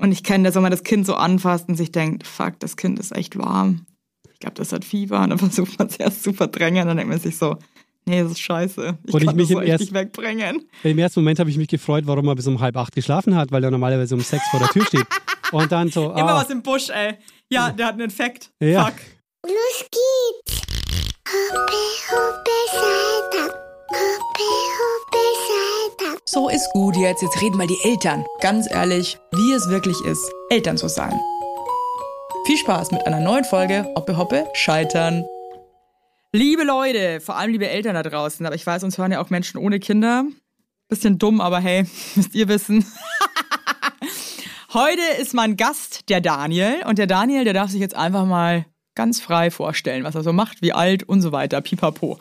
Und ich kenne das, wenn man das Kind so anfasst und sich denkt, fuck, das Kind ist echt warm. Ich glaube, das hat Fieber. Und dann versucht man es erst zu verdrängen. Dann denkt man sich so, nee, das ist scheiße. Ich Und ich kann mich das so erst- nicht wegbringen. Im ersten Moment habe ich mich gefreut, warum er bis um halb acht geschlafen hat, weil er normalerweise um sechs vor der Tür steht. Und dann so, Immer ah, was im Busch, ey. Ja, der hat einen Infekt. Ja. Fuck. Los geht's! Hoppe, hoppe, Salta. So ist gut jetzt. Jetzt reden mal die Eltern. Ganz ehrlich, wie es wirklich ist, Eltern zu sein. Viel Spaß mit einer neuen Folge Hoppe Hoppe Scheitern. Liebe Leute, vor allem liebe Eltern da draußen, aber ich weiß, uns hören ja auch Menschen ohne Kinder. Bisschen dumm, aber hey, müsst ihr wissen. Heute ist mein Gast der Daniel und der Daniel, der darf sich jetzt einfach mal ganz frei vorstellen, was er so macht, wie alt und so weiter. Pipapo.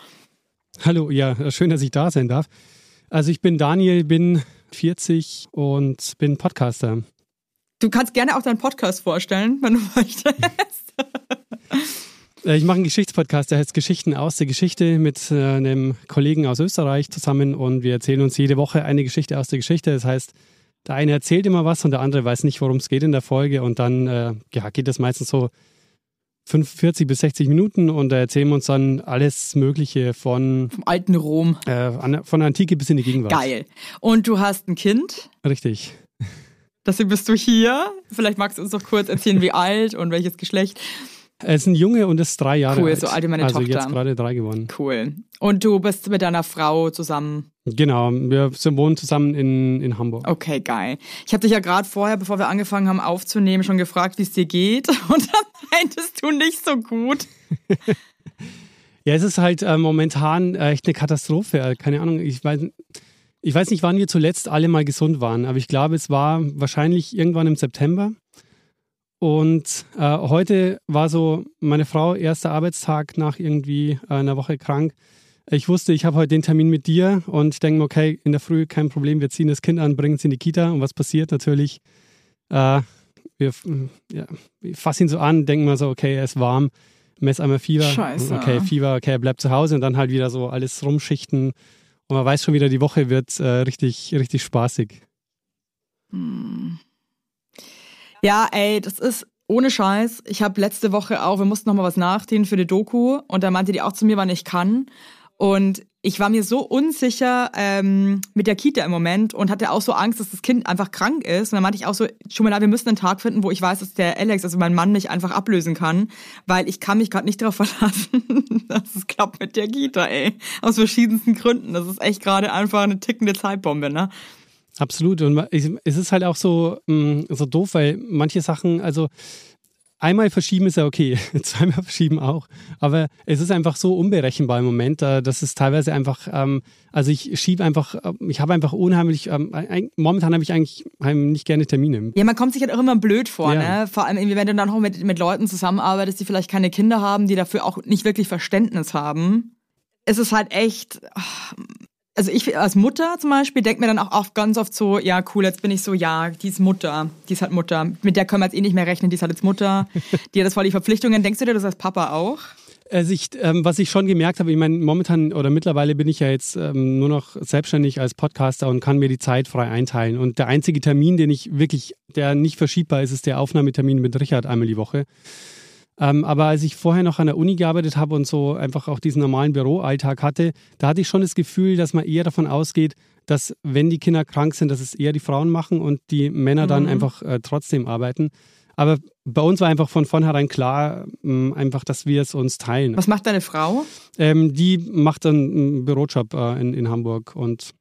Hallo, ja, schön, dass ich da sein darf. Also ich bin Daniel, bin 40 und bin Podcaster. Du kannst gerne auch deinen Podcast vorstellen, wenn du möchtest. Äh, Ich mache einen Geschichtspodcast, der heißt Geschichten aus der Geschichte mit äh, einem Kollegen aus Österreich zusammen und wir erzählen uns jede Woche eine Geschichte aus der Geschichte. Das heißt, der eine erzählt immer was und der andere weiß nicht, worum es geht in der Folge und dann äh, ja, geht das meistens so 45 bis 60 Minuten und da erzählen wir uns dann alles Mögliche von, Vom alten Rom. äh, von der Antike bis in die Gegenwart. Geil. Und du hast ein Kind. Richtig. Deswegen bist du hier. Vielleicht magst du uns noch kurz erzählen, wie alt und welches Geschlecht. Er ist ein Junge und ist drei Jahre Cool, alt. so alt wie meine also Tochter. jetzt gerade drei geworden. Cool. Und du bist mit deiner Frau zusammen. Genau, wir wohnen zusammen in, in Hamburg. Okay, geil. Ich habe dich ja gerade vorher, bevor wir angefangen haben aufzunehmen, schon gefragt, wie es dir geht. Und dann meintest du nicht so gut. Ja, es ist halt äh, momentan äh, echt eine Katastrophe. Äh, Keine Ahnung, ich weiß, ich weiß nicht, wann wir zuletzt alle mal gesund waren, aber ich glaube, es war wahrscheinlich irgendwann im September. Und äh, heute war so meine Frau erster Arbeitstag nach irgendwie äh, einer Woche krank. Ich wusste, ich habe heute den Termin mit dir und denke mir, okay, in der Früh kein Problem, wir ziehen das Kind an, bringen es in die Kita. Und was passiert natürlich? Äh, wir, ja, ich fasse ihn so an, denken wir so, okay, er ist warm, mess einmal Fieber. Scheiße. Okay, Fieber, okay, er bleibt zu Hause und dann halt wieder so alles rumschichten. Und man weiß schon wieder, die Woche wird äh, richtig, richtig spaßig. Ja, ey, das ist ohne Scheiß. Ich habe letzte Woche auch, wir mussten noch mal was nachdehnen für die Doku. Und da meinte die auch zu mir, wann ich kann. Und ich war mir so unsicher ähm, mit der Kita im Moment und hatte auch so Angst, dass das Kind einfach krank ist. Und dann meinte ich auch so, schon mal, wir müssen einen Tag finden, wo ich weiß, dass der Alex, also mein Mann, mich einfach ablösen kann, weil ich kann mich gerade nicht darauf verlassen, dass es klappt mit der Kita, ey. Aus verschiedensten Gründen. Das ist echt gerade einfach eine tickende Zeitbombe, ne? Absolut. Und es ist halt auch so, mh, so doof, weil manche Sachen, also einmal verschieben ist ja okay, zweimal verschieben auch. Aber es ist einfach so unberechenbar im Moment, äh, dass es teilweise einfach, ähm, also ich schiebe einfach, äh, ich habe einfach unheimlich, ähm, momentan habe ich eigentlich nicht gerne Termine. Ja, man kommt sich halt auch immer blöd vor, Ja. ne? Vor allem, irgendwie, wenn du dann auch mit, mit Leuten zusammenarbeitest, die vielleicht keine Kinder haben, die dafür auch nicht wirklich Verständnis haben. Es ist halt echt. Also ich als Mutter zum Beispiel denke mir dann auch oft, ganz oft so, ja cool, jetzt bin ich so, ja, die ist Mutter, die ist halt Mutter. Mit der können wir jetzt eh nicht mehr rechnen, die ist halt jetzt Mutter. Die hat jetzt voll die Verpflichtungen. Denkst du dir das als Papa auch? Also ich, ähm, was ich schon gemerkt habe, ich meine, momentan oder mittlerweile bin ich ja jetzt ähm, nur noch selbstständig als Podcaster und kann mir die Zeit frei einteilen. Und der einzige Termin, den ich wirklich, der nicht verschiebbar ist, ist der Aufnahmetermin mit Richard einmal die Woche. Ähm, aber als ich vorher noch an der Uni gearbeitet habe und so einfach auch diesen normalen Büroalltag hatte, da hatte ich schon das Gefühl, dass man eher davon ausgeht, dass wenn die Kinder krank sind, dass es eher die Frauen machen und die Männer dann Mhm. einfach äh, trotzdem arbeiten. Aber bei uns war einfach von vornherein klar, mh, einfach, dass wir es uns teilen. Was macht deine Frau? Ähm, die macht dann einen Bürojob äh, in, in Hamburg und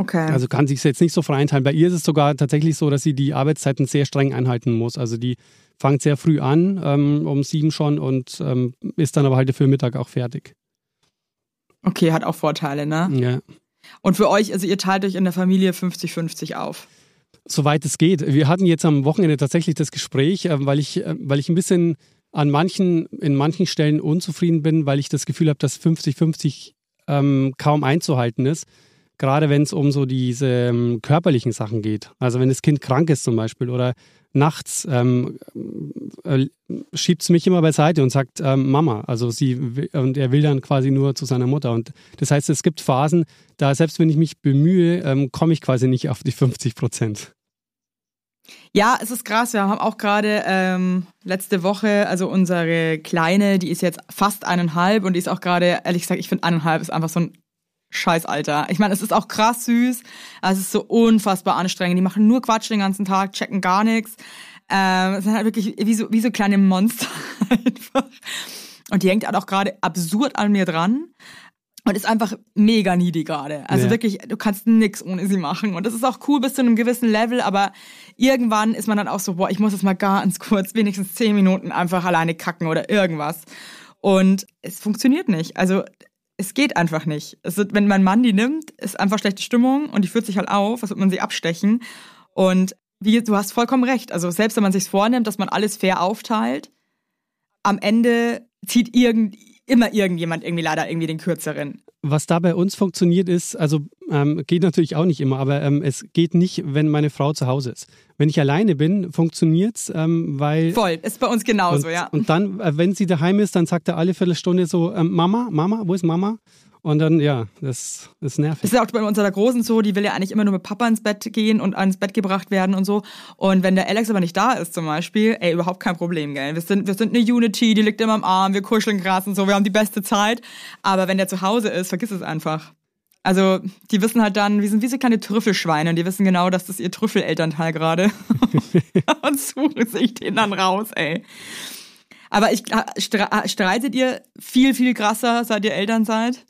Okay. also kann sich jetzt nicht so frei einteilen. Bei ihr ist es sogar tatsächlich so, dass sie die Arbeitszeiten sehr streng einhalten muss. Also die fängt sehr früh an, ähm, um sieben schon und ähm, ist dann aber halt für Mittag auch fertig. okay, hat auch Vorteile, ne? Ja. Und für euch, also ihr teilt euch in der Familie 50-50 auf. Soweit es geht. Wir hatten jetzt am Wochenende tatsächlich das Gespräch, äh, weil ich, äh, weil ich ein bisschen an manchen, in manchen Stellen unzufrieden bin, weil ich das Gefühl habe, dass 50-50 ähm, kaum einzuhalten ist. Gerade wenn es um so diese ähm, körperlichen Sachen geht. Also wenn das Kind krank ist zum Beispiel oder nachts ähm, äh, schiebt es mich immer beiseite und sagt ähm, Mama. Also sie und er will dann quasi nur zu seiner Mutter. Und das heißt, es gibt Phasen, da selbst wenn ich mich bemühe, ähm, komme ich quasi nicht auf die 50 Prozent. Ja, es ist krass. Wir haben auch gerade ähm, letzte Woche, also unsere Kleine, die ist jetzt fast eineinhalb und die ist auch gerade, ehrlich gesagt, ich finde eineinhalb ist einfach so ein Scheißalter. Ich meine, es ist auch krass süß, aber es ist so unfassbar anstrengend. Die machen nur Quatsch den ganzen Tag, checken gar nichts. Ähm, es sind halt wirklich wie so, wie so kleine Monster einfach. Und die hängt halt auch gerade absurd an mir dran und ist einfach mega needy gerade. Also Ja. wirklich, du kannst nix ohne sie machen. Und das ist auch cool bis zu einem gewissen Level, aber irgendwann ist man dann auch so, boah, ich muss jetzt mal ganz kurz, wenigstens zehn Minuten einfach alleine kacken oder irgendwas. Und es funktioniert nicht. Also es geht einfach nicht. Wird, wenn mein Mann die nimmt, ist einfach schlechte Stimmung und die führt sich halt auf, als würde man sie abstechen. Und wie, du hast vollkommen recht. Also selbst wenn man sich vornimmt, dass man alles fair aufteilt, am Ende zieht irgend, immer irgendjemand irgendwie leider irgendwie den kürzeren. Was da bei uns funktioniert ist, also ähm, geht natürlich auch nicht immer, aber ähm, es geht nicht, wenn meine Frau zu Hause ist. Wenn ich alleine bin, funktioniert's, ähm, weil Voll, ist bei uns genauso, und, ja. und dann, äh, wenn sie daheim ist, dann sagt er alle Viertelstunde so, ähm, Mama, Mama, wo ist Mama? Und dann, ja, das ist nervig. Das ist ja auch bei unserer Großen so, die will ja eigentlich immer nur mit Papa ins Bett gehen und ans Bett gebracht werden und so. Und wenn der Alex aber nicht da ist zum Beispiel, ey, überhaupt kein Problem, gell. Wir sind, wir sind eine Unity, die liegt immer am Arm, wir kuscheln krass und so, wir haben die beste Zeit. Aber wenn der zu Hause ist, vergiss es einfach. Also, die wissen halt dann, wir sind wie so kleine Trüffelschweine und die wissen genau, dass das ihr Trüffelelternteil gerade. und suchen sich den dann raus, ey. Aber ich, stre- streitet ihr viel, viel krasser, seit ihr Eltern seid?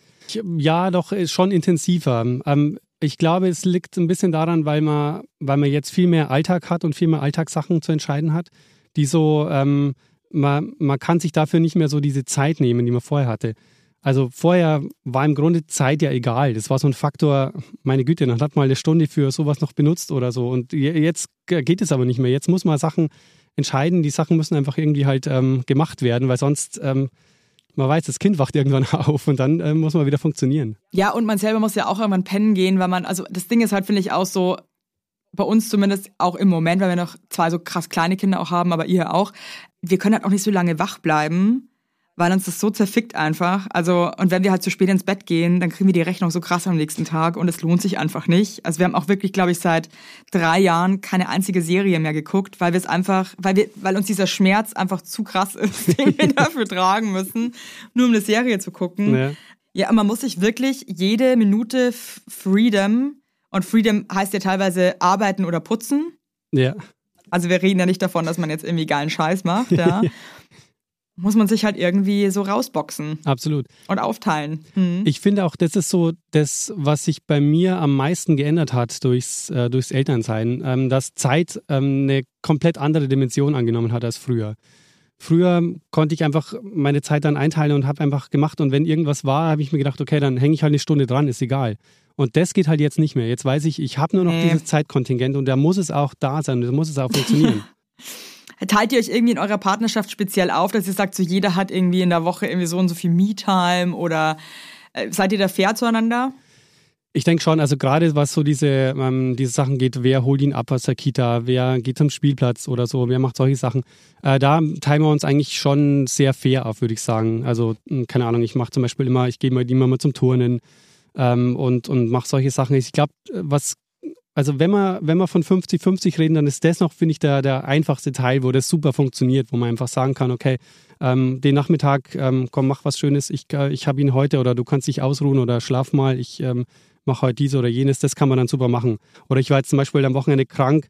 Ja, doch, schon intensiver. Ähm, ich glaube, es liegt ein bisschen daran, weil man, weil man jetzt viel mehr Alltag hat und viel mehr Alltagssachen zu entscheiden hat, die so, ähm, man, man kann sich dafür nicht mehr so diese Zeit nehmen, die man vorher hatte. Also vorher war im Grunde Zeit ja egal. Das war so ein Faktor, meine Güte, dann hat man eine Stunde für sowas noch benutzt oder so. Und je- jetzt geht es aber nicht mehr. Jetzt muss man Sachen entscheiden. Die Sachen müssen einfach irgendwie halt ähm, gemacht werden, weil sonst, ähm, man weiß, das Kind wacht irgendwann auf und dann ähm, muss man wieder funktionieren. Ja, und man selber muss ja auch irgendwann pennen gehen, weil man, also das Ding ist halt, finde ich, auch so, bei uns zumindest auch im Moment, weil wir noch zwei so krass kleine Kinder auch haben, aber ihr auch, wir können halt auch nicht so lange wach bleiben, weil uns das so zerfickt einfach. Also, und wenn wir halt zu spät ins Bett gehen, dann kriegen wir die Rechnung so krass am nächsten Tag und es lohnt sich einfach nicht. Also wir haben auch wirklich, glaube ich, seit drei Jahren keine einzige Serie mehr geguckt, weil wir es einfach, weil wir, weil uns dieser Schmerz einfach zu krass ist, den wir dafür tragen müssen, nur um eine Serie zu gucken. Ja. Ja, man muss sich wirklich jede Minute Freedom, und Freedom heißt ja teilweise arbeiten oder putzen. Ja. Also wir reden ja nicht davon, dass man jetzt irgendwie geilen Scheiß macht, ja. muss man sich halt irgendwie so rausboxen Absolut. und aufteilen. Hm. Ich finde auch, das ist so das, was sich bei mir am meisten geändert hat durchs, äh, durchs Elternsein, ähm, dass Zeit ähm, eine komplett andere Dimension angenommen hat als früher. Früher konnte ich einfach meine Zeit dann einteilen und habe einfach gemacht und wenn irgendwas war, habe ich mir gedacht, okay, dann hänge ich halt eine Stunde dran, ist egal. Und das geht halt jetzt nicht mehr. Jetzt weiß ich, ich habe nur noch Nee. dieses Zeitkontingent und da muss es auch da sein, da muss es auch funktionieren. Teilt ihr euch irgendwie in eurer Partnerschaft speziell auf, dass ihr sagt, so jeder hat irgendwie in der Woche irgendwie so und so viel Me-Time oder äh, seid ihr da fair zueinander? Ich denke schon, also gerade was so diese, ähm, diese Sachen geht, wer holt ihn ab aus der Kita, wer geht zum Spielplatz oder so, wer macht solche Sachen, äh, da teilen wir uns eigentlich schon sehr fair auf, würde ich sagen. Also, mh, keine Ahnung, ich mache zum Beispiel immer, ich gehe immer mal zum Turnen ähm, und, und mache solche Sachen. Ich glaube, was, also wenn wir, wenn wir von 50-50 reden, dann ist das noch, finde ich, der, der einfachste Teil, wo das super funktioniert, wo man einfach sagen kann, okay, ähm, den Nachmittag, ähm, komm, mach was Schönes, ich, äh, ich habe ihn heute oder du kannst dich ausruhen oder schlaf mal, ich ähm, mache heute dies oder jenes, das kann man dann super machen. Oder ich war jetzt zum Beispiel am Wochenende krank,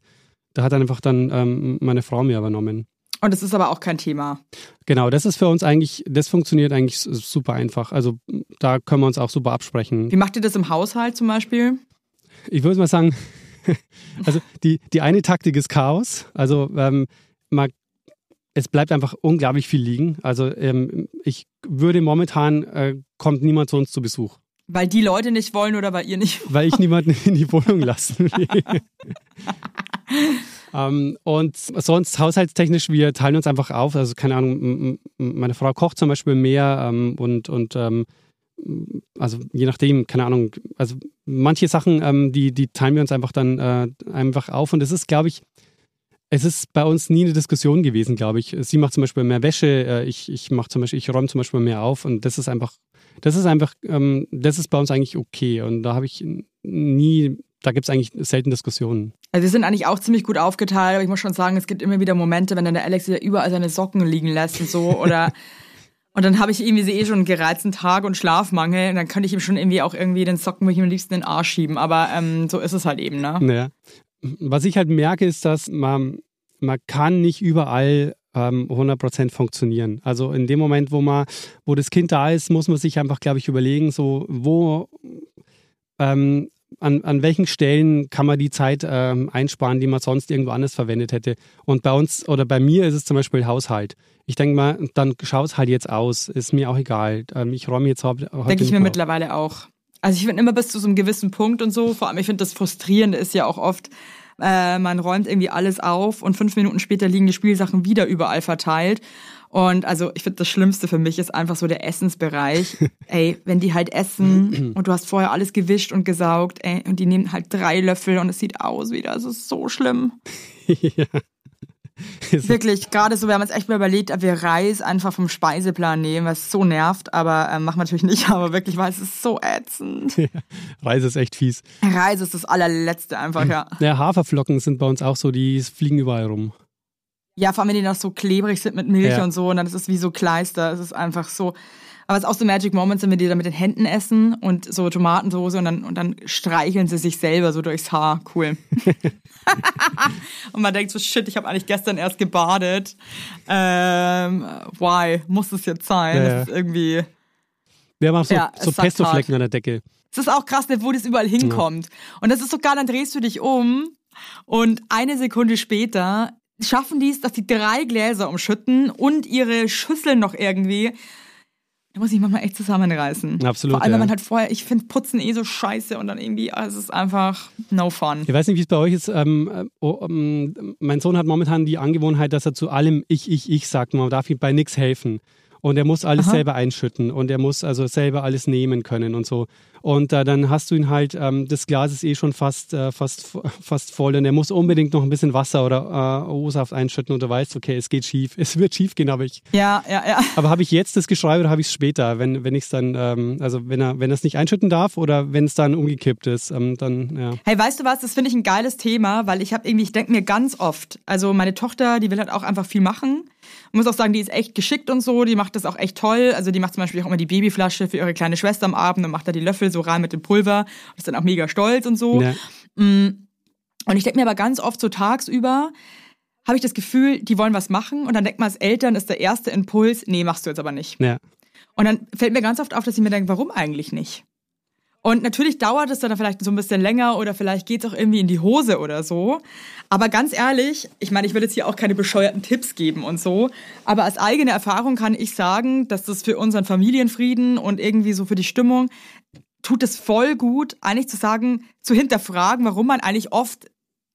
da hat dann einfach dann ähm, meine Frau mir übernommen. Und es ist aber auch kein Thema. Genau, das ist für uns eigentlich, das funktioniert eigentlich super einfach. Also da können wir uns auch super absprechen. Wie macht ihr das im Haushalt zum Beispiel? Ich würde mal sagen, also die, die eine Taktik ist Chaos. Also ähm, man, es bleibt einfach unglaublich viel liegen. Also ähm, ich würde momentan, äh, kommt niemand zu uns zu Besuch, Weil die Leute nicht wollen oder weil ihr nicht weil ich niemanden in die Wohnung lassen will. ähm, und sonst haushaltstechnisch, wir teilen uns einfach auf. Also keine Ahnung, meine Frau kocht zum Beispiel mehr ähm, und, und ähm, also je nachdem, keine Ahnung, also manche Sachen, ähm, die, die teilen wir uns einfach dann äh, einfach auf. Und es ist, glaube ich, es ist bei uns nie eine Diskussion gewesen, glaube ich. Sie macht zum Beispiel mehr Wäsche, äh, ich, ich mache zum Beispiel, ich räume zum Beispiel mehr auf. Und das ist einfach, das ist einfach, ähm, das ist bei uns eigentlich okay. Und da habe ich nie da gibt es eigentlich selten Diskussionen. Also wir sind eigentlich auch ziemlich gut aufgeteilt, aber ich muss schon sagen, es gibt immer wieder Momente, wenn dann der Alex wieder überall seine Socken liegen lässt und so. Oder und dann habe ich irgendwie so eh schon einen gereizten Tag und Schlafmangel und dann könnte ich ihm schon irgendwie auch irgendwie den Socken würde ich ihm am liebsten in den Arsch schieben, aber ähm, so ist es halt eben, ne? Ja. Was ich halt merke, ist, dass man, man kann nicht überall ähm, 100% funktionieren. Also in dem Moment, wo man, wo das Kind da ist, muss man sich einfach, glaube ich, überlegen, so wo ähm, an, an welchen Stellen kann man die Zeit ähm, einsparen, die man sonst irgendwo anders verwendet hätte. Und bei uns oder bei mir ist es zum Beispiel Haushalt. Ich denke mal, dann schau es halt jetzt aus. Ist mir auch egal. Ähm, ich räume jetzt heute. Denke ich mir mittlerweile auch. Also ich finde immer bis zu so einem gewissen Punkt und so, vor allem ich finde das Frustrierende ist ja auch oft, äh, man räumt irgendwie alles auf und fünf Minuten später liegen die Spielsachen wieder überall verteilt. Und also ich finde, das Schlimmste für mich ist einfach so der Essensbereich. ey, wenn die halt essen und du hast vorher alles gewischt und gesaugt, ey, und die nehmen halt drei Löffel und es sieht aus wieder. Es ist so schlimm. ja. Wirklich, gerade so, wir haben uns echt mal überlegt, ob wir Reis einfach vom Speiseplan nehmen, was so nervt, aber äh, machen wir natürlich nicht, aber wirklich, weil es ist so ätzend. Ja, Reis ist echt fies. Reis ist das allerletzte einfach, ja. Ja, Haferflocken sind bei uns auch so, die fliegen überall rum. Ja, vor allem, wenn die noch so klebrig sind mit Milch ja. und so, und dann ist es wie so Kleister. Es ist einfach so. Aber es ist auch so Magic Moments, wenn wir die dann mit den Händen essen und so Tomatensoße und dann, und dann streicheln sie sich selber so durchs Haar. Cool. und man denkt so, shit, ich habe eigentlich gestern erst gebadet. Ähm, why? Muss es jetzt sein? Ja, das ist irgendwie. Wir haben auch so, ja, so Pesto-Flecken an der Decke. Es ist auch krass, wo das überall hinkommt. Ja. Und das ist sogar, dann drehst du dich um und eine Sekunde später schaffen die es, dass die drei Gläser umschütten und ihre Schüsseln noch irgendwie. Da muss ich manchmal echt zusammenreißen. Absolut. Vor allem, ja. wenn man halt vorher, ich finde Putzen eh so scheiße und dann irgendwie, also es ist einfach no fun. Ich weiß nicht, wie es bei euch ist. Ähm, oh, ähm, mein Sohn hat momentan die Angewohnheit, dass er zu allem ich, ich, ich sagt. Man darf ihm bei nichts helfen. Und er muss alles Aha. selber einschütten und er muss also selber alles nehmen können und so. Und äh, dann hast du ihn halt, ähm, das Glas ist eh schon fast, äh, fast, fast voll und er muss unbedingt noch ein bisschen Wasser oder äh, O-Saft einschütten und du weißt, okay, es geht schief. Es wird schief gehen, aber ich. Ja, ja, ja. Aber habe ich jetzt das Geschrei oder habe ich es später, wenn, wenn ich es dann, ähm, also wenn er, wenn er es nicht einschütten darf oder wenn es dann umgekippt ist, ähm, dann, ja. Hey, weißt du was, das finde ich ein geiles Thema, weil ich habe irgendwie, ich denke mir ganz oft, also meine Tochter, die will halt auch einfach viel machen. Ich muss auch sagen, die ist echt geschickt und so, die macht das auch echt toll. Also die macht zum Beispiel auch immer die Babyflasche für ihre kleine Schwester am Abend und macht da die Löffel so rein mit dem Pulver. Und ist dann auch mega stolz und so. Ja. Mm. Und ich denke mir aber ganz oft so tagsüber, habe ich das Gefühl, die wollen was machen und dann denkt man als Eltern, ist der erste Impuls, nee, machst du jetzt aber nicht. Ja. Und dann fällt mir ganz oft auf, dass ich mir denke, warum eigentlich nicht? Und natürlich dauert es dann vielleicht so ein bisschen länger oder vielleicht geht es auch irgendwie in die Hose oder so. Aber ganz ehrlich, ich meine, ich will jetzt hier auch keine bescheuerten Tipps geben und so. Aber als eigene Erfahrung kann ich sagen, dass das für unseren Familienfrieden und irgendwie so für die Stimmung tut es voll gut, eigentlich zu sagen, zu hinterfragen, warum man eigentlich oft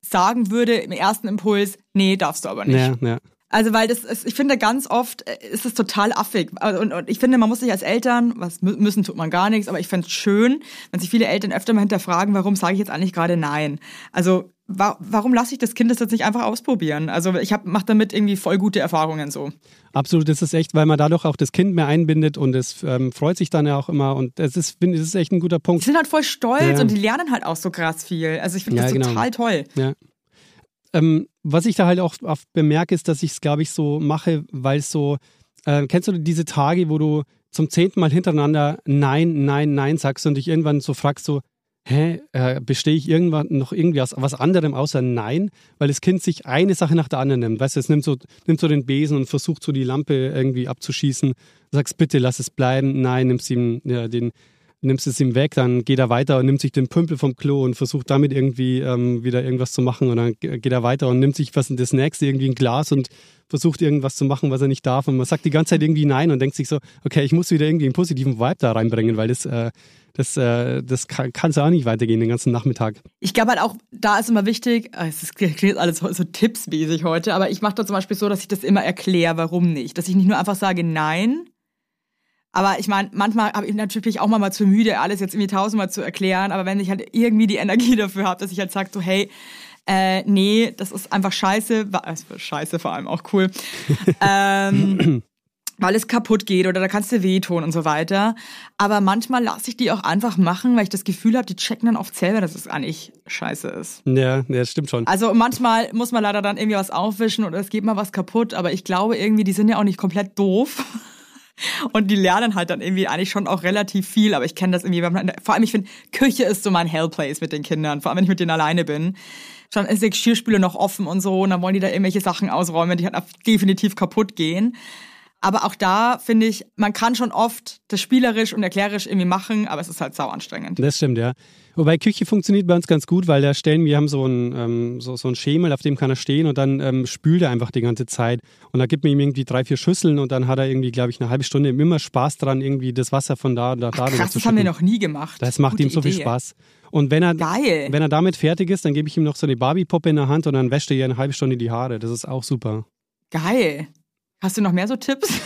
sagen würde im ersten Impuls, nee, darfst du aber nicht. Ja, ja. Also, weil das ist, ich finde, ganz oft äh, ist es total affig. Also, und, und ich finde, man muss sich als Eltern, was müssen tut man gar nichts, aber ich fände es schön, wenn sich viele Eltern öfter mal hinterfragen, warum sage ich jetzt eigentlich gerade Nein? Also, wa warum lasse ich das Kind das jetzt nicht einfach ausprobieren? Also, ich mache damit irgendwie voll gute Erfahrungen so. Absolut, das ist echt, weil man dadurch auch das Kind mehr einbindet und es ähm, freut sich dann ja auch immer und es ist, finde ist echt ein guter Punkt. Die sind halt voll stolz ja. und die lernen halt auch so krass viel. Also, ich finde ja, das genau. total toll. Ja. Ähm, was ich da halt auch oft bemerke, ist, dass ich es, glaube ich, so mache, weil es so, äh, kennst du diese Tage, wo du zum zehnten Mal hintereinander Nein, Nein, Nein sagst und dich irgendwann so fragst, so, hä, äh, bestehe ich irgendwann noch irgendwie aus was anderem außer Nein? Weil das Kind sich eine Sache nach der anderen nimmt. Weißt du, es nimmt so, nimmt so den Besen und versucht so die Lampe irgendwie abzuschießen. Du sagst, bitte lass es bleiben. Nein, nimmst ihm ja, den, nimmst es ihm weg, dann geht er weiter und nimmt sich den Pümpel vom Klo und versucht damit irgendwie ähm, wieder irgendwas zu machen und dann geht er weiter und nimmt sich was in das nächste, irgendwie ein Glas und versucht irgendwas zu machen, was er nicht darf und man sagt die ganze Zeit irgendwie nein und denkt sich so, okay, ich muss wieder irgendwie einen positiven Vibe da reinbringen, weil das, äh, das, äh, das kann es auch nicht weitergehen den ganzen Nachmittag. Ich glaube halt auch, da ist immer wichtig, äh, es klingt alles so, so tippsmäßig heute, aber ich mache da zum Beispiel so, dass ich das immer erkläre, warum nicht. Dass ich nicht nur einfach sage nein, aber ich meine, manchmal habe ich natürlich auch mal zu müde, alles jetzt irgendwie tausendmal zu erklären. Aber wenn ich halt irgendwie die Energie dafür habe, dass ich halt sage so, hey, äh, nee, das ist einfach scheiße. Also scheiße vor allem auch cool. ähm, weil es kaputt geht oder da kannst du wehtun und so weiter. Aber manchmal lasse ich die auch einfach machen, weil ich das Gefühl habe, die checken dann oft selber, dass es eigentlich scheiße ist. Ja, ja, das stimmt schon. Also manchmal muss man leider dann irgendwie was aufwischen oder es geht mal was kaputt, aber ich glaube irgendwie, die sind ja auch nicht komplett doof. Und die lernen halt dann irgendwie eigentlich schon auch relativ viel, aber ich kenne das irgendwie, man, vor allem ich finde, Küche ist so mein Hellplace mit den Kindern, vor allem wenn ich mit denen alleine bin. Dann ist die Geschirrspüle noch offen und so und dann wollen die da irgendwelche Sachen ausräumen, die halt definitiv kaputt gehen. Aber auch da finde ich, man kann schon oft das spielerisch und erklärerisch irgendwie machen, aber es ist halt sau anstrengend. Das stimmt, ja. Wobei Küche funktioniert bei uns ganz gut, weil da stellen wir haben so ein, ähm, so, so ein Schemel, auf dem kann er stehen und dann ähm, spült er einfach die ganze Zeit. Und da gibt man ihm irgendwie drei, vier Schüsseln und dann hat er irgendwie, glaube ich, eine halbe Stunde immer Spaß dran, irgendwie das Wasser von da da Ach, krass, das haben wir noch nie gemacht. Das macht Gute ihm so viel Idee. Spaß. Und wenn er, Geil. wenn er damit fertig ist, dann gebe ich ihm noch so eine Barbie-Puppe in der Hand und dann wäscht er ihr eine halbe Stunde die Haare. Das ist auch super. Geil. Hast du noch mehr so Tipps?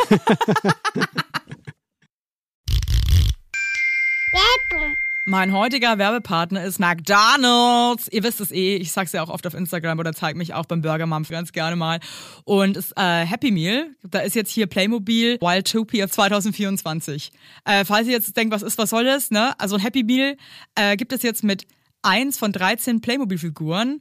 Mein heutiger Werbepartner ist McDonald's. Ihr wisst es eh, ich sag's ja auch oft auf Instagram oder zeig mich auch beim Burger Mom ganz gerne mal. Und es äh, Happy Meal, da ist jetzt hier Playmobil Wildtopia 2024. Äh, falls ihr jetzt denkt, was ist, was soll das, ne? Also Happy Meal äh, gibt es jetzt mit eins von 13 Playmobil-Figuren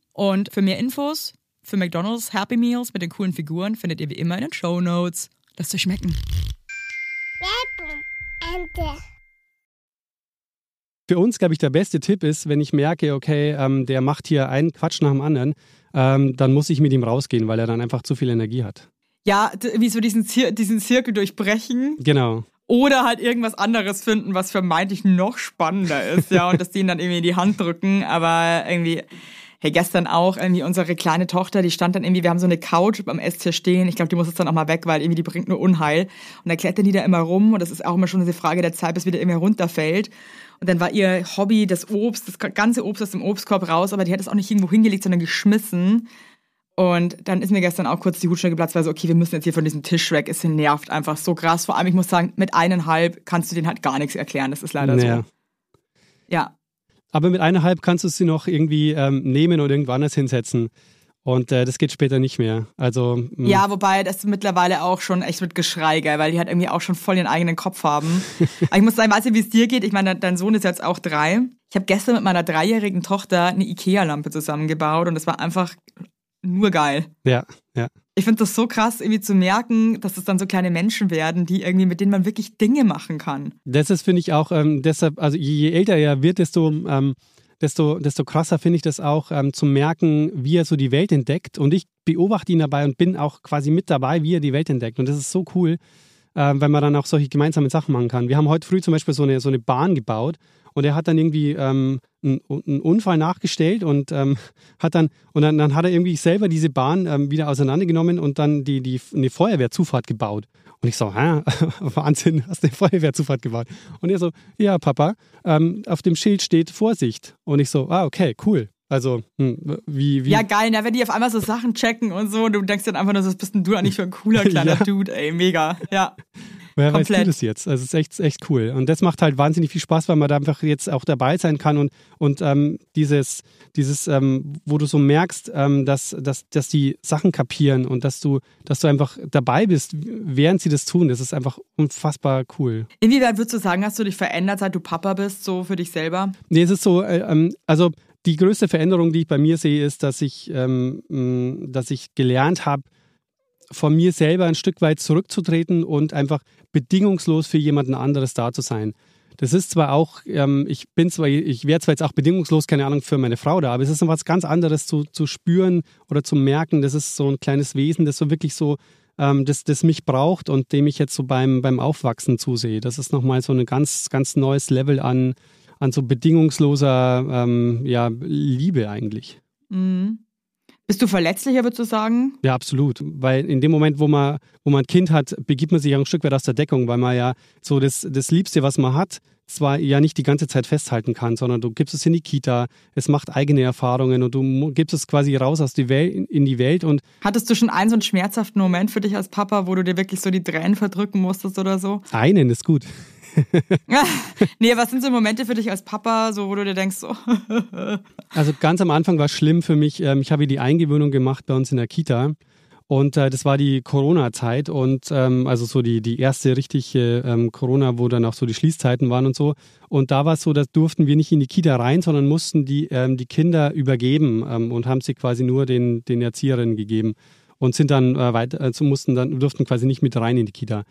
Und für mehr Infos für McDonalds Happy Meals mit den coolen Figuren findet ihr wie immer in den Show Notes. Lasst euch schmecken. Für uns, glaube ich, der beste Tipp ist, wenn ich merke, okay, ähm, der macht hier einen Quatsch nach dem anderen, ähm, dann muss ich mit ihm rausgehen, weil er dann einfach zu viel Energie hat. Ja, wie so diesen, Zir diesen Zirkel durchbrechen Genau. oder halt irgendwas anderes finden, was vermeintlich noch spannender ist, ja, und das denen dann irgendwie in die Hand drücken, aber irgendwie, hey, gestern auch irgendwie unsere kleine Tochter, die stand dann irgendwie, wir haben so eine Couch am Esstisch stehen, ich glaube, die muss jetzt dann auch mal weg, weil irgendwie die bringt nur Unheil und da klettern die da immer rum und das ist auch immer schon eine Frage der Zeit, bis wieder irgendwie runterfällt. Und dann war ihr Hobby das Obst, das ganze Obst aus dem Obstkorb raus, aber die hat es auch nicht irgendwo hingelegt, sondern geschmissen. Und dann ist mir gestern auch kurz die Hutschnur geplatzt, weil so, okay, wir müssen jetzt hier von diesem Tisch weg. Es nervt einfach so krass. Vor allem, ich muss sagen, mit eineinhalb kannst du denen halt gar nichts erklären. Das ist leider Naja. so. Ja. Aber mit eineinhalb kannst du sie noch irgendwie ähm, nehmen oder irgendwo anders hinsetzen. Und äh, das geht später nicht mehr. Also mh, Ja, wobei das mittlerweile auch schon echt mit Geschrei, geil, weil die halt irgendwie auch schon voll ihren eigenen Kopf haben. Aber ich muss sagen, weißt du, wie es dir geht? Ich meine, dein Sohn ist jetzt auch drei. Ich habe gestern mit meiner dreijährigen Tochter eine Ikea-Lampe zusammengebaut und das war einfach nur geil. ja, ja. Ich finde das so krass, irgendwie zu merken, dass es dann so kleine Menschen werden, die irgendwie, mit denen man wirklich Dinge machen kann. Das ist, finde ich, auch ähm, deshalb, also je, je älter er wird, desto, ähm, desto, desto krasser finde ich das auch, ähm, zu merken, wie er so die Welt entdeckt. Und ich beobachte ihn dabei und bin auch quasi mit dabei, wie er die Welt entdeckt. Und das ist so cool, äh, wenn man dann auch solche gemeinsamen Sachen machen kann. Wir haben heute früh zum Beispiel so eine, so eine Bahn gebaut und er hat dann irgendwie ähm, einen, einen Unfall nachgestellt und ähm, hat dann und dann, dann hat er irgendwie selber diese Bahn ähm, wieder auseinandergenommen und dann die, die eine Feuerwehrzufahrt gebaut. Und ich so, hä? Wahnsinn, hast du eine Feuerwehrzufahrt gebaut? Und er so, ja, Papa, ähm, auf dem Schild steht Vorsicht. Und ich so, ah, okay, cool. Also, hm, wie, wie. Ja, geil, ne? wenn die auf einmal so Sachen checken und so, und du denkst dann einfach nur, so, was bist denn du eigentlich für ein cooler kleiner Ja. Dude, ey, mega. Ja. Woher weißt du komplett. das jetzt? Also es ist echt, echt cool. Und das macht halt wahnsinnig viel Spaß, weil man da einfach jetzt auch dabei sein kann und, und ähm, dieses, dieses ähm, wo du so merkst, ähm, dass, dass, dass die Sachen kapieren und dass du, dass du einfach dabei bist, während sie das tun. Das ist einfach unfassbar cool. Inwieweit würdest du sagen, hast du dich verändert, seit du Papa bist, so für dich selber? Nee, es ist so, äh, ähm, also die größte Veränderung, die ich bei mir sehe, ist, dass ich, ähm, dass ich gelernt habe, von mir selber ein Stück weit zurückzutreten und einfach bedingungslos für jemanden anderes da zu sein. Das ist zwar auch, ähm, ich bin zwar, ich wäre zwar jetzt auch bedingungslos, keine Ahnung, für meine Frau da, aber es ist noch was ganz anderes zu, zu spüren oder zu merken. Das ist so ein kleines Wesen, das so wirklich so, ähm, das, das mich braucht und dem ich jetzt so beim, beim Aufwachsen zusehe. Das ist nochmal so ein ganz, ganz neues Level an, an so bedingungsloser ähm, ja, Liebe eigentlich. Mhm. Bist du verletzlicher, würdest du sagen? Ja, absolut. Weil in dem Moment, wo man, wo man ein Kind hat, begibt man sich ja ein Stück weit aus der Deckung, weil man ja so das, das Liebste, was man hat, zwar ja nicht die ganze Zeit festhalten kann, sondern du gibst es in die Kita, es macht eigene Erfahrungen und du gibst es quasi raus aus die Welt, in die Welt und Hattest du schon einen so einen schmerzhaften Moment für dich als Papa, wo du dir wirklich so die Tränen verdrücken musstest oder so? einen ist gut. nee, was sind so Momente für dich als Papa, so wo du dir denkst, so Also ganz am Anfang war es schlimm für mich. Ähm, ich habe die Eingewöhnung gemacht bei uns in der Kita. Und äh, das war die Corona-Zeit und ähm, also so die, die erste richtige ähm, Corona, wo dann auch so die Schließzeiten waren und so. Und da war es so, dass durften wir nicht in die Kita rein, sondern mussten die, ähm, die Kinder übergeben ähm, und haben sie quasi nur den, den Erzieherinnen gegeben und sind dann äh, weiter, also mussten dann, durften quasi nicht mit rein in die Kita.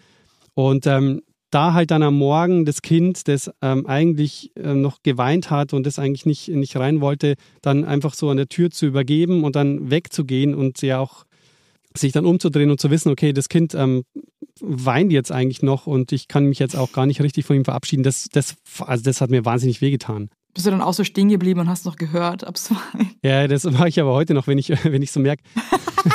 Und ähm, da halt dann am Morgen das Kind, das ähm, eigentlich äh, noch geweint hat und das eigentlich nicht, nicht rein wollte, dann einfach so an der Tür zu übergeben und dann wegzugehen und ja auch sich dann umzudrehen und zu wissen, okay, das Kind ähm, weint jetzt eigentlich noch und ich kann mich jetzt auch gar nicht richtig von ihm verabschieden, das, das, also das hat mir wahnsinnig wehgetan. Bist du dann auch so stehen geblieben und hast noch gehört, war. Ja, das mache ich aber heute noch, wenn ich, wenn ich so merke.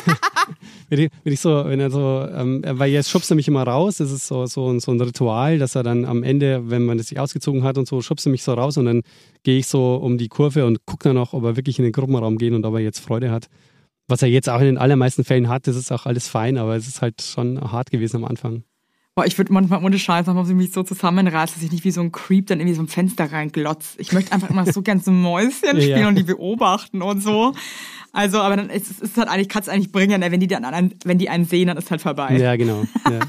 wenn, ich, wenn ich so, wenn er so, ähm, weil jetzt schubst er mich immer raus, das ist so, so, so ein Ritual, dass er dann am Ende, wenn man das sich ausgezogen hat und so, schubst er mich so raus und dann gehe ich so um die Kurve und gucke dann auch, ob er wirklich in den Gruppenraum geht und ob er jetzt Freude hat. Was er jetzt auch in den allermeisten Fällen hat, das ist auch alles fein, aber es ist halt schon hart gewesen am Anfang. Boah, ich würde manchmal ohne Scheiß, manchmal ich mich so zusammenreißen, dass ich nicht wie so ein Creep dann irgendwie so ein Fenster reinglotz. Ich möchte einfach immer so gern so Mäuschen spielen Ja. und die beobachten und so. Also, aber dann ist es halt eigentlich, kann es eigentlich bringen, ne? wenn die dann an, wenn die einen sehen, dann ist halt vorbei. Ja, genau. Ja.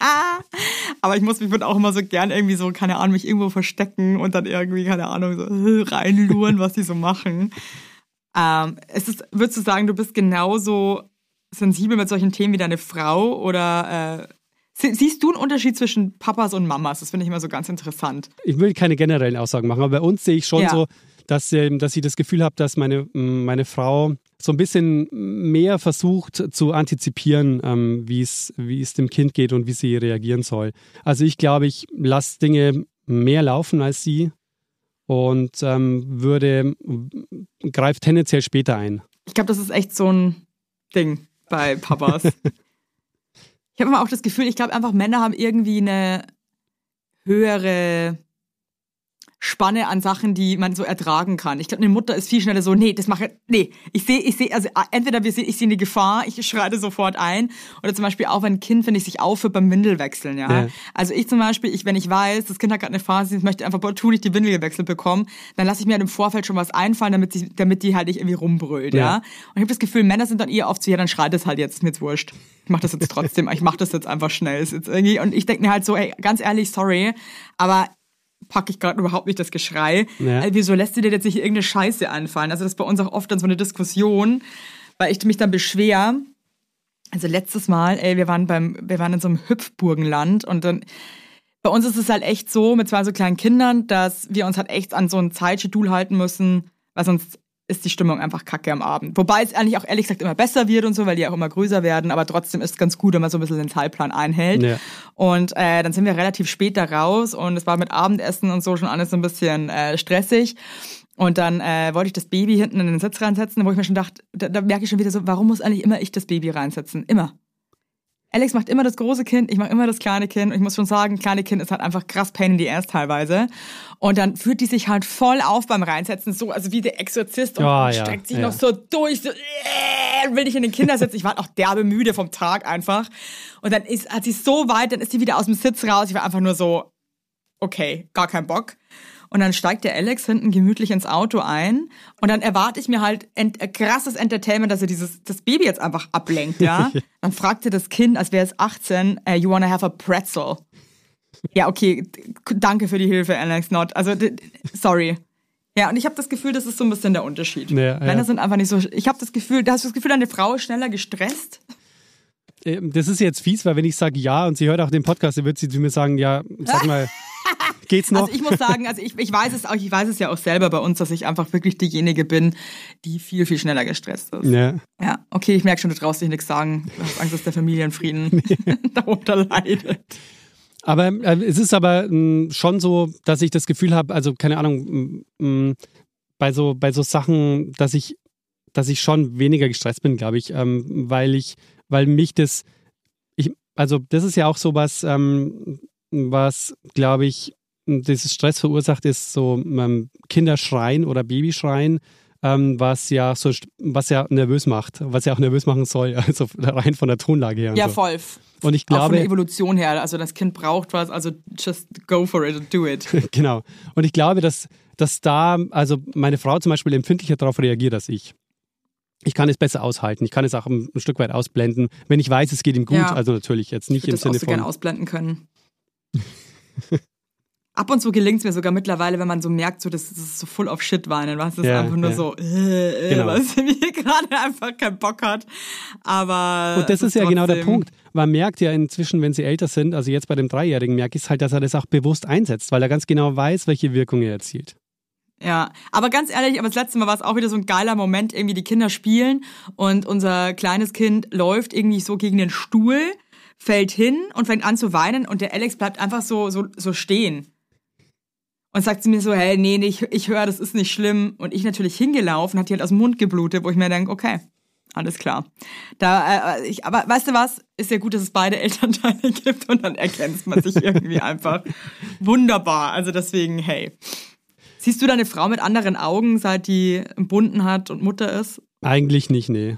Aber ich muss mich würde auch immer so gern irgendwie so, keine Ahnung, mich irgendwo verstecken und dann irgendwie, keine Ahnung, so reinluren, was die so machen. Ähm, es ist, würdest du sagen, du bist genauso sensibel mit solchen Themen wie deine Frau oder äh, sie- siehst du einen Unterschied zwischen Papas und Mamas? Das finde ich immer so ganz interessant. ich will keine generellen Aussagen machen, aber bei uns sehe ich schon Ja. so, dass, ähm, dass ich das Gefühl habe, dass meine, m, meine Frau so ein bisschen mehr versucht zu antizipieren, ähm, wie es wie es dem Kind geht und wie sie reagieren soll. Also ich glaube, ich lasse Dinge mehr laufen als sie und ähm, würde greift tendenziell später ein. Ich glaube, das ist echt so ein Ding bei Papas. ich habe immer auch das Gefühl, ich glaube einfach, Männer haben irgendwie eine höhere Spanne an Sachen, die man so ertragen kann. Ich glaube, eine Mutter ist viel schneller so, nee, das mache nee, ich sehe, ich sehe, also äh, entweder wir sehen, ich sehe eine Gefahr, ich schreite sofort ein, oder zum Beispiel auch, wenn ein Kind, finde ich, sich aufhört beim Windelwechseln, ja. Ja. Also ich zum Beispiel, ich, wenn ich weiß, das Kind hat gerade eine Phase, ich möchte einfach partout nicht die Windel gewechselt bekommen, dann lasse ich mir halt im Vorfeld schon was einfallen, damit, sie, damit die halt nicht irgendwie rumbrüllt, ja. Ja. Und ich habe das Gefühl, Männer sind dann eher oft so, ja, dann schreit es halt jetzt, ist mir jetzt wurscht. Ich mache das jetzt trotzdem, ich mache das jetzt einfach schnell. Ist jetzt irgendwie, und ich denke mir halt so, ey, ganz ehrlich, sorry, aber packe ich gerade überhaupt nicht das Geschrei. Ja. Äh, wieso lässt dir dir jetzt nicht irgendeine Scheiße einfallen? Also das ist bei uns auch oft dann so eine Diskussion, weil ich mich dann beschwer. Also letztes Mal, ey, wir waren beim, wir waren in so einem Hüpfburgenland und dann bei uns ist es halt echt so mit zwei so kleinen Kindern, dass wir uns halt echt an so ein Zeitschedul halten müssen, weil sonst ist die Stimmung einfach kacke am Abend. Wobei es eigentlich auch ehrlich gesagt immer besser wird und so, weil die auch immer größer werden, aber trotzdem ist es ganz gut, wenn man so ein bisschen den Zeitplan einhält. Ja. Und äh, dann sind wir relativ spät da raus und es war mit Abendessen und so schon alles so ein bisschen äh, stressig. Und dann äh, wollte ich das Baby hinten in den Sitz reinsetzen, wo ich mir schon dachte, da, da merke ich schon wieder so, warum muss eigentlich immer ich das Baby reinsetzen? Immer. Alex macht immer das große Kind, ich mache immer das kleine Kind. Und ich muss schon sagen, kleine Kind ist halt einfach krass pain in the ass teilweise. Und dann führt die sich halt voll auf beim Reinsetzen, so also wie der Exorzist und Ja, ja, streckt sich ja. noch so durch, so äh, will ich in den Kindersitz. Ich war halt auch derbe müde vom Tag einfach. Und dann ist, hat sie so weit, dann ist sie wieder aus dem Sitz raus. Ich war einfach nur so, okay, gar kein Bock. Und dann steigt der Alex hinten gemütlich ins Auto ein und dann erwarte ich mir halt ent äh, krasses Entertainment, dass er dieses das Baby jetzt einfach ablenkt, ja. dann fragte das Kind, als wäre es 18, äh, you wanna have a pretzel? Ja, okay, danke für die Hilfe, Alex Not. Also sorry. Ja, und ich habe das Gefühl, das ist so ein bisschen der Unterschied. Ja, ja. Männer sind einfach nicht so. Ich habe das Gefühl, da hast du das Gefühl, deine Frau ist schneller gestresst. äh, das ist jetzt fies, weil wenn ich sage ja und sie hört auch den Podcast, dann wird sie zu mir sagen, ja, sag mal, geht's noch? Also ich muss sagen, also ich, ich weiß es auch, ich weiß es ja auch selber bei uns, dass ich einfach wirklich diejenige bin, die viel, viel schneller gestresst ist. ja. Ja, okay, ich merke schon, du traust dich nichts sagen. Du hast Angst, dass der Familienfrieden darunter leidet. Aber äh, es ist aber mh, schon so, dass ich das Gefühl habe, also keine Ahnung, mh, mh, bei so bei so Sachen, dass ich dass ich schon weniger gestresst bin, glaube ich, ähm, weil ich weil mich das ich also das ist ja auch so was ähm, was glaube ich dieses Stress verursacht ist so ähm, Kinderschreien oder Babyschreien ähm, was ja so was ja nervös macht, was ja auch nervös machen soll, also rein von der Tonlage her. Ja, so. voll. Und ich Auch von glaube, der Evolution her. Also das Kind braucht was, also just go for it and do it. Genau. Und ich glaube, dass, dass da, also meine Frau zum Beispiel empfindlicher darauf reagiert als ich. Ich kann es besser aushalten. Ich kann es auch ein, ein Stück weit ausblenden, wenn ich weiß, es geht ihm gut. Ja. Also natürlich jetzt nicht Ich im das auch Sinne so gerne von. ausblenden können. Ab und zu gelingt es mir sogar mittlerweile, wenn man so merkt, so, das, das ist so full of shit weinen, was? Das ist Ja, einfach nur ja. so, äh, äh, Genau. was wie gerade einfach keinen Bock hat. Aber. Und das ist ja genau der Punkt. Man merkt ja inzwischen, wenn sie älter sind, also jetzt bei dem Dreijährigen, merke ich es halt, dass er das auch bewusst einsetzt, weil er ganz genau weiß, welche Wirkung er erzielt. Ja, aber ganz ehrlich, aber das letzte Mal war es auch wieder so ein geiler Moment, irgendwie die Kinder spielen und unser kleines Kind läuft irgendwie so gegen den Stuhl, fällt hin und fängt an zu weinen und der Alex bleibt einfach so, so, so stehen. Und sagt zu mir so, hey, nee, nee, ich, ich höre, das ist nicht schlimm. Und ich natürlich hingelaufen, hat die halt aus dem Mund geblutet, wo ich mir denke, okay, alles klar. Da, äh, ich, aber weißt du was? Ist ja gut, dass es beide Elternteile gibt und dann erkennt man sich irgendwie einfach wunderbar. Also deswegen, hey. Siehst du deine Frau mit anderen Augen, seit die Bunden hat und Mutter ist? Eigentlich nicht, nee.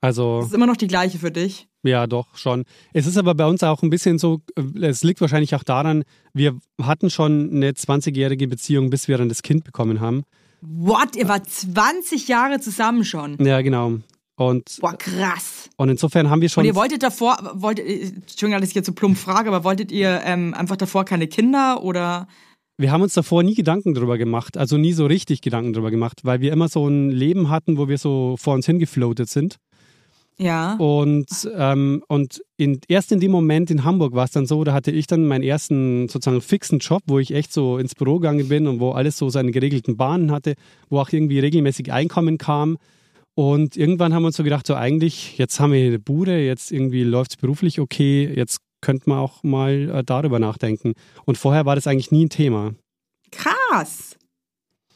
Also. Das ist immer noch die gleiche für dich. Ja, doch, schon. Es ist aber bei uns auch ein bisschen so, äh, es liegt wahrscheinlich auch daran, wir hatten schon eine 20-jährige Beziehung, bis wir dann das Kind bekommen haben. What? Ihr wart 20 Jahre zusammen schon. Ja, genau. Und, Boah, krass. und insofern haben wir schon. Und ihr wolltet davor, wolltet, äh, Entschuldigung, dass ich jetzt so plump frage, aber wolltet ihr ähm, einfach davor keine Kinder oder? wir haben uns davor nie Gedanken drüber gemacht, also nie so richtig Gedanken drüber gemacht, weil wir immer so ein Leben hatten, wo wir so vor uns hingefloatet sind. Ja. Und, ähm, und in, erst in dem Moment in Hamburg war es dann so, da hatte ich dann meinen ersten sozusagen fixen Job, wo ich echt so ins Büro gegangen bin und wo alles so seine geregelten Bahnen hatte, wo auch irgendwie regelmäßig Einkommen kam. Und irgendwann haben wir uns so gedacht, so eigentlich, jetzt haben wir hier eine Bude, jetzt irgendwie läuft es beruflich okay, jetzt könnte man auch mal äh, darüber nachdenken. Und vorher war das eigentlich nie ein Thema. Krass.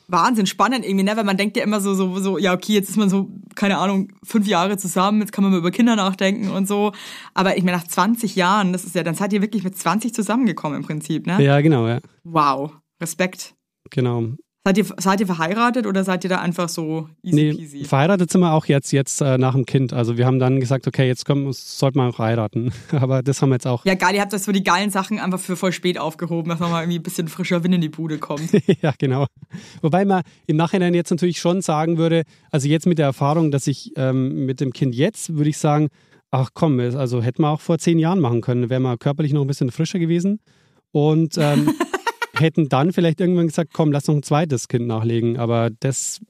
Wahnsinn, spannend irgendwie, ne? Weil man denkt ja immer so, so, so, ja, okay, jetzt ist man so, keine Ahnung, fünf Jahre zusammen, jetzt kann man mal über Kinder nachdenken und so. Aber ich meine, nach 20 Jahren, das ist ja, dann seid ihr wirklich mit 20 zusammengekommen im Prinzip, ne? Ja, genau, ja. Wow. Respekt. Genau. Seid ihr, seid ihr verheiratet oder seid ihr da einfach so easy Nee, peasy? verheiratet sind wir auch jetzt, jetzt äh, nach dem Kind. Also wir haben dann gesagt, okay, jetzt kommen, sollten wir auch heiraten. Aber das haben wir jetzt auch. Ja, geil, ihr habt das für die geilen Sachen einfach für voll spät aufgehoben, dass nochmal irgendwie ein bisschen frischer Wind in die Bude kommt. ja, genau. Wobei man im Nachhinein jetzt natürlich schon sagen würde, also jetzt mit der Erfahrung, dass ich ähm, mit dem Kind jetzt, würde ich sagen, ach komm, also hätten wir auch vor zehn Jahren machen können, wären wir körperlich noch ein bisschen frischer gewesen und ähm, hätten dann vielleicht irgendwann gesagt, komm, lass noch ein zweites Kind nachlegen. Aber das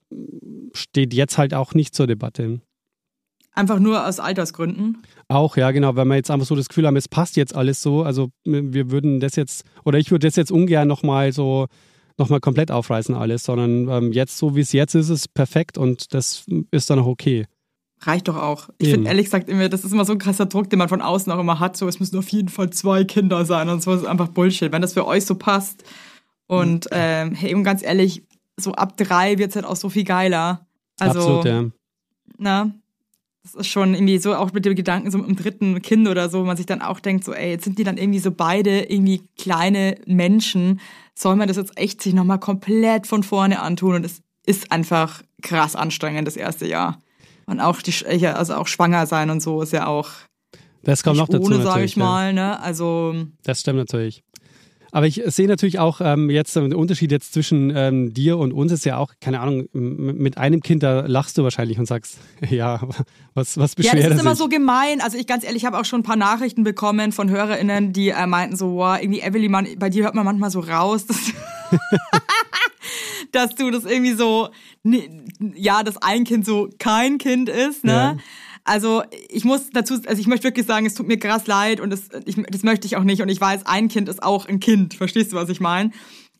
steht jetzt halt auch nicht zur Debatte. Einfach nur aus Altersgründen. Auch, ja, genau, weil wir jetzt einfach so das Gefühl haben, es passt jetzt alles so. Also wir würden das jetzt, oder ich würde das jetzt ungern nochmal so, nochmal komplett aufreißen alles, sondern ähm, jetzt, so wie es jetzt ist, ist es perfekt und das ist dann auch okay. Reicht doch auch. Ich Eben. finde ehrlich gesagt immer, das ist immer so ein krasser Druck, den man von außen auch immer hat. So, es müssen auf jeden Fall zwei Kinder sein und so ist einfach Bullshit. Wenn das für euch so passt und ähm, hey, und ganz ehrlich, so ab drei wird es halt auch so viel geiler. Also, Absolut, ja. na, das ist schon irgendwie so auch mit dem Gedanken so mit dem dritten Kind oder so, wo man sich dann auch denkt, so, ey, jetzt sind die dann irgendwie so beide irgendwie kleine Menschen. Soll man das jetzt echt sich nochmal komplett von vorne antun? Und es ist einfach krass anstrengend, das erste Jahr. Und auch die, Sch- ja, also auch schwanger sein und so ist ja auch Das kommt noch dazu ohne, sage ich mal, ne? Also, Ja. Das stimmt natürlich. Aber ich sehe natürlich auch ähm, jetzt äh, den Unterschied jetzt zwischen ähm, dir und uns ist ja auch, keine Ahnung, mit einem Kind, da lachst du wahrscheinlich und sagst, ja, was, was ja, beschwert das er ist immer sich? so gemein. Also ich ganz ehrlich, ich habe auch schon ein paar Nachrichten bekommen von HörerInnen, die äh, meinten so, wow, irgendwie Evelyn, man, bei dir hört man manchmal so raus, dass, du das irgendwie so, ja, dass ein Kind so kein Kind ist, ne? Ja. also ich muss dazu, also ich möchte wirklich sagen, es tut mir krass leid und das, ich, das möchte ich auch nicht. Und ich weiß, ein Kind ist auch ein Kind. Verstehst du, was ich meine?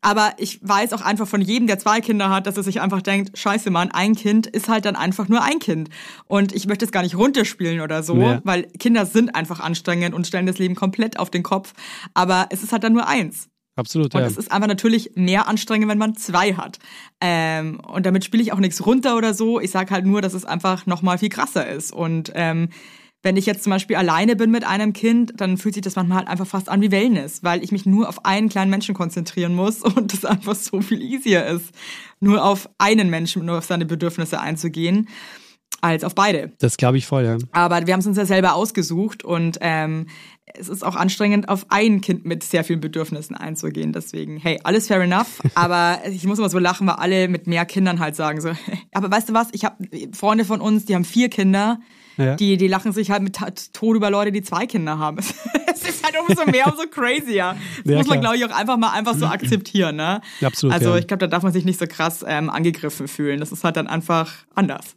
Aber ich weiß auch einfach von jedem, der zwei Kinder hat, dass er sich einfach denkt, scheiße Mann, ein Kind ist halt dann einfach nur ein Kind. Und ich möchte es gar nicht runterspielen oder so, Ja. weil Kinder sind einfach anstrengend und stellen das Leben komplett auf den Kopf. Aber es ist halt dann nur eins. Absolut, Und ja. es ist einfach natürlich mehr anstrengend, wenn man zwei hat. Ähm, und damit spiele ich auch nichts runter oder so. Ich sage halt nur, dass es einfach nochmal viel krasser ist. Und ähm, wenn ich jetzt zum Beispiel alleine bin mit einem Kind, dann fühlt sich das manchmal halt einfach fast an wie Wellness, weil ich mich nur auf einen kleinen Menschen konzentrieren muss und das einfach so viel easier ist, nur auf einen Menschen, nur auf seine Bedürfnisse einzugehen, als auf beide. Das glaube ich voll, ja. Aber wir haben es uns ja selber ausgesucht und ähm, es ist auch anstrengend, auf ein Kind mit sehr vielen Bedürfnissen einzugehen. Deswegen, hey, alles fair enough. Aber ich muss immer so lachen, weil alle mit mehr Kindern halt sagen so, aber weißt du was, ich habe Freunde von uns, die haben vier Kinder. Ja. Die, die lachen sich halt mit Tod über Leute, die zwei Kinder haben. Es ist halt umso mehr, umso crazier. Das Ja, muss man, glaube ich, auch einfach mal einfach so akzeptieren. Ne? Absolut, Also ja. ich glaube, da darf man sich nicht so krass ähm, angegriffen fühlen. Das ist halt dann einfach anders.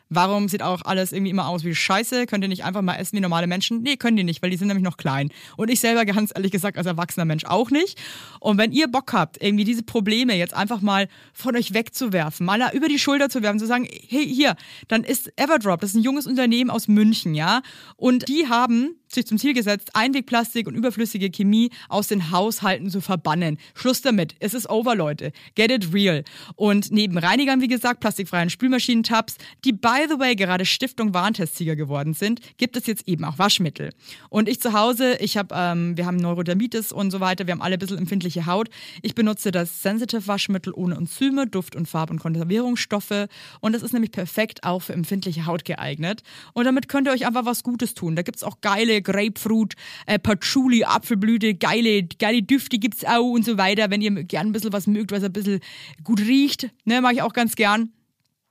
Warum sieht auch alles irgendwie immer aus wie Scheiße? Könnt ihr nicht einfach mal essen wie normale Menschen? Nee, können die nicht, weil die sind nämlich noch klein. Und ich selber ganz ehrlich gesagt als erwachsener Mensch auch nicht. Und wenn ihr Bock habt, irgendwie diese Probleme jetzt einfach mal von euch wegzuwerfen, mal über die Schulter zu werfen, zu sagen, hey, hier, dann ist Everdrop, das ist ein junges Unternehmen aus München, ja? Und die haben sich zum Ziel gesetzt, Einwegplastik und überflüssige Chemie aus den Haushalten zu verbannen. Schluss damit. Es ist over, Leute. Get it real. Und neben Reinigern, wie gesagt, plastikfreien Spülmaschinentabs, die by the way gerade Stiftung Warentestsieger geworden sind, gibt es jetzt eben auch Waschmittel. Und ich zu Hause, ich habe, ähm, wir haben Neurodermitis und so weiter, wir haben alle ein bisschen empfindliche Haut. Ich benutze das Sensitive Waschmittel ohne Enzyme, Duft- und Farb- und Konservierungsstoffe. Und das ist nämlich perfekt auch für empfindliche Haut geeignet. Und damit könnt ihr euch einfach was Gutes tun. Da gibt's auch geile Grapefruit, äh, Patchouli, Apfelblüte, geile, geile Düfte gibt's auch und so weiter. Wenn ihr gern ein bisschen was mögt, was ein bisschen gut riecht, ne, mag ich auch ganz gern.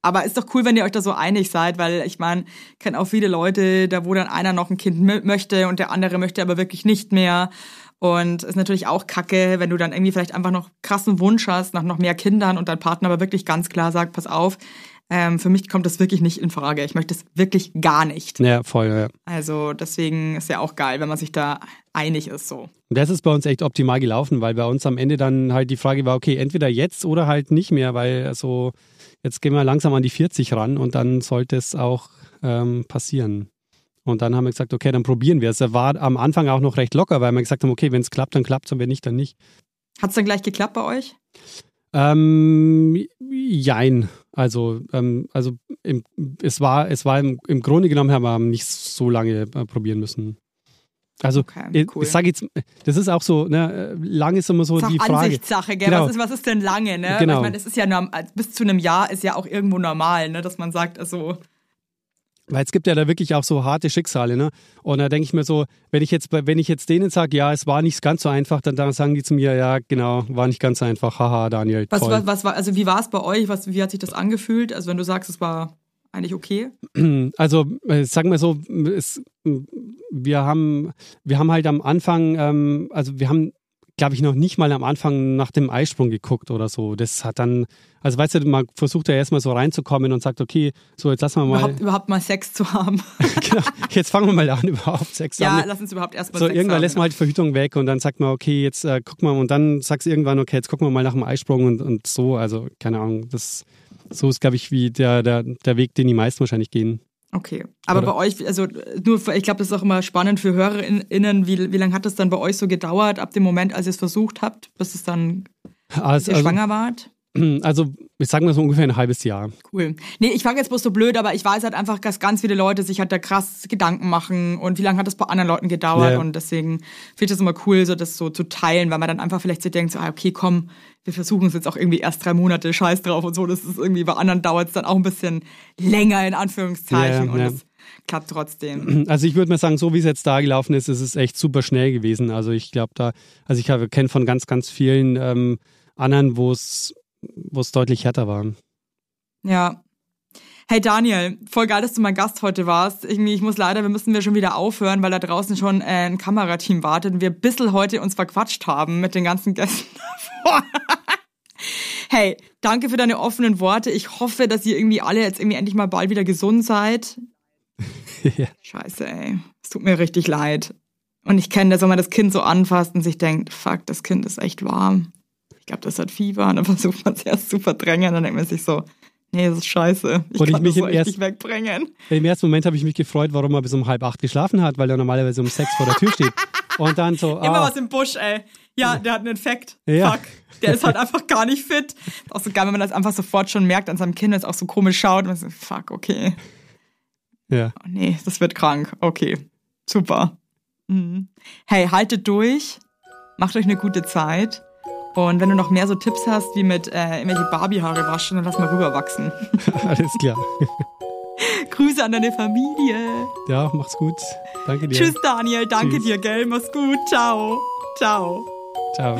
Aber ist doch cool, wenn ihr euch da so einig seid, weil ich meine, ich kenne auch viele Leute, da wo dann einer noch ein Kind mö- möchte und der andere möchte aber wirklich nicht mehr. Und ist natürlich auch kacke, wenn du dann irgendwie vielleicht einfach noch krassen Wunsch hast nach noch mehr Kindern und dein Partner aber wirklich ganz klar sagt, pass auf, ähm, für mich kommt das wirklich nicht in Frage. Ich möchte es wirklich gar nicht. Ja, voll, ja. Also deswegen ist ja auch geil, wenn man sich da einig ist so. Das ist bei uns echt optimal gelaufen, weil bei uns am Ende dann halt die Frage war, okay, entweder jetzt oder halt nicht mehr, weil so jetzt gehen wir langsam an die 40 ran und dann sollte es auch ähm, passieren. Und dann haben wir gesagt, okay, dann probieren wir es. Er war am Anfang auch noch recht locker, weil wir gesagt haben, okay, wenn es klappt, dann klappt es und wenn nicht, dann nicht. Hat's dann gleich geklappt bei euch? Ähm, jein. Also, ähm, also im, es war, es war im, im Grunde genommen haben wir nicht so lange äh, probieren müssen. Also, Okay, ich, cool. ich sage jetzt, das ist auch so, ne, äh, lang ist immer so ist die Frage. Ansichtssache, gell? Genau. Was, ist, was ist denn lange, ne? Genau. Ich meine, es ist ja norm- bis zu einem Jahr ist ja auch irgendwo normal, ne? Dass man sagt, also Weil es gibt ja da wirklich auch so harte Schicksale, ne? Und da denke ich mir so, wenn ich jetzt, wenn ich jetzt denen sage, ja, es war nicht ganz so einfach, dann, dann sagen die zu mir, ja, genau, war nicht ganz so einfach. Haha, Daniel, was, was, was war, also wie war es bei euch? Was, wie hat sich das angefühlt? Also wenn du sagst, es war eigentlich okay. Also, äh, sagen wir so, es, wir haben, wir haben halt am Anfang, ähm, also wir haben glaube ich, noch nicht mal am Anfang nach dem Eisprung geguckt oder so. Das hat dann, also weißt du, man versucht ja erstmal so reinzukommen und sagt, okay, so jetzt lassen wir mal. Überhaupt, überhaupt mal Sex zu haben. genau, jetzt fangen wir mal an, überhaupt Sex zu haben. Ja, lass uns überhaupt erstmal so, Sex irgendwann haben. lässt man halt die Verhütung weg und dann sagt man, okay, jetzt äh, guck mal und dann sagst du irgendwann, okay, jetzt gucken wir mal nach dem Eisprung und, und so. Also, keine Ahnung, das so ist, glaube ich, wie der, der, der Weg, den die meisten wahrscheinlich gehen. Okay, aber Oder? bei euch, also nur, ich glaube, das ist auch immer spannend für HörerInnen, wie, wie lange hat das dann bei euch so gedauert, ab dem Moment, als ihr es versucht habt, bis es dann, Also, ihr also, schwanger wart? also, ich sage mal so ungefähr ein halbes Jahr. Cool. Nee, ich frage jetzt bloß so blöd, aber ich weiß halt einfach, dass ganz viele Leute sich halt da krass Gedanken machen und wie lange hat das bei anderen Leuten gedauert Ja. und deswegen finde ich das immer cool, so das so zu teilen, weil man dann einfach vielleicht so denkt, so, ah, okay, komm, wir versuchen es jetzt auch irgendwie erst drei Monate, scheiß drauf und so, das ist irgendwie, bei anderen dauert es dann auch ein bisschen länger, in Anführungszeichen Ja, und ja. es klappt trotzdem. Also ich würde mal sagen, so wie es jetzt da gelaufen ist, ist es echt super schnell gewesen. Also ich glaube da, also ich kenne von ganz, ganz vielen ähm, anderen, wo es wo es deutlich härter war. Ja. Hey Daniel, voll geil, dass du mein Gast heute warst. Irgendwie, ich muss leider, wir müssen wir schon wieder aufhören, weil da draußen schon äh, ein Kamerateam wartet und wir ein bisschen heute uns verquatscht haben mit den ganzen Gästen davor. hey, danke für deine offenen Worte. Ich hoffe, dass ihr irgendwie alle jetzt irgendwie endlich mal bald wieder gesund seid. ja. Scheiße, ey. Es tut mir richtig leid. Und ich kenne das, wenn man das Kind so anfasst und sich denkt, fuck, das Kind ist echt warm. Ich glaube, das hat Fieber. Und dann versucht man es erst zu verdrängen. Dann denkt man sich so, nee, das ist scheiße. Ich Und ich kann mich das so erst- wegbringen. Im ersten Moment habe ich mich gefreut, warum er bis um halb acht geschlafen hat, weil er normalerweise um sechs vor der Tür steht. Und dann so, Immer ah, was im Busch, ey. Ja, der hat einen Infekt. Ja. Fuck. Der ist halt einfach gar nicht fit. Auch so geil, wenn man das einfach sofort schon merkt an seinem Kind, das auch so komisch schaut. Und man so, fuck, okay. ja. Oh, nee, das wird krank. Okay. Super. Mhm. Hey, haltet durch. Macht euch eine gute Zeit. Und wenn du noch mehr so Tipps hast, wie mit äh, irgendwelche Barbie-Haare waschen, dann lass mal rüberwachsen. alles klar. Grüße an deine Familie. Ja, mach's gut. Danke dir. Tschüss, Daniel. Danke Tschüss. dir, gell? Mach's gut. Ciao. Ciao. Ciao.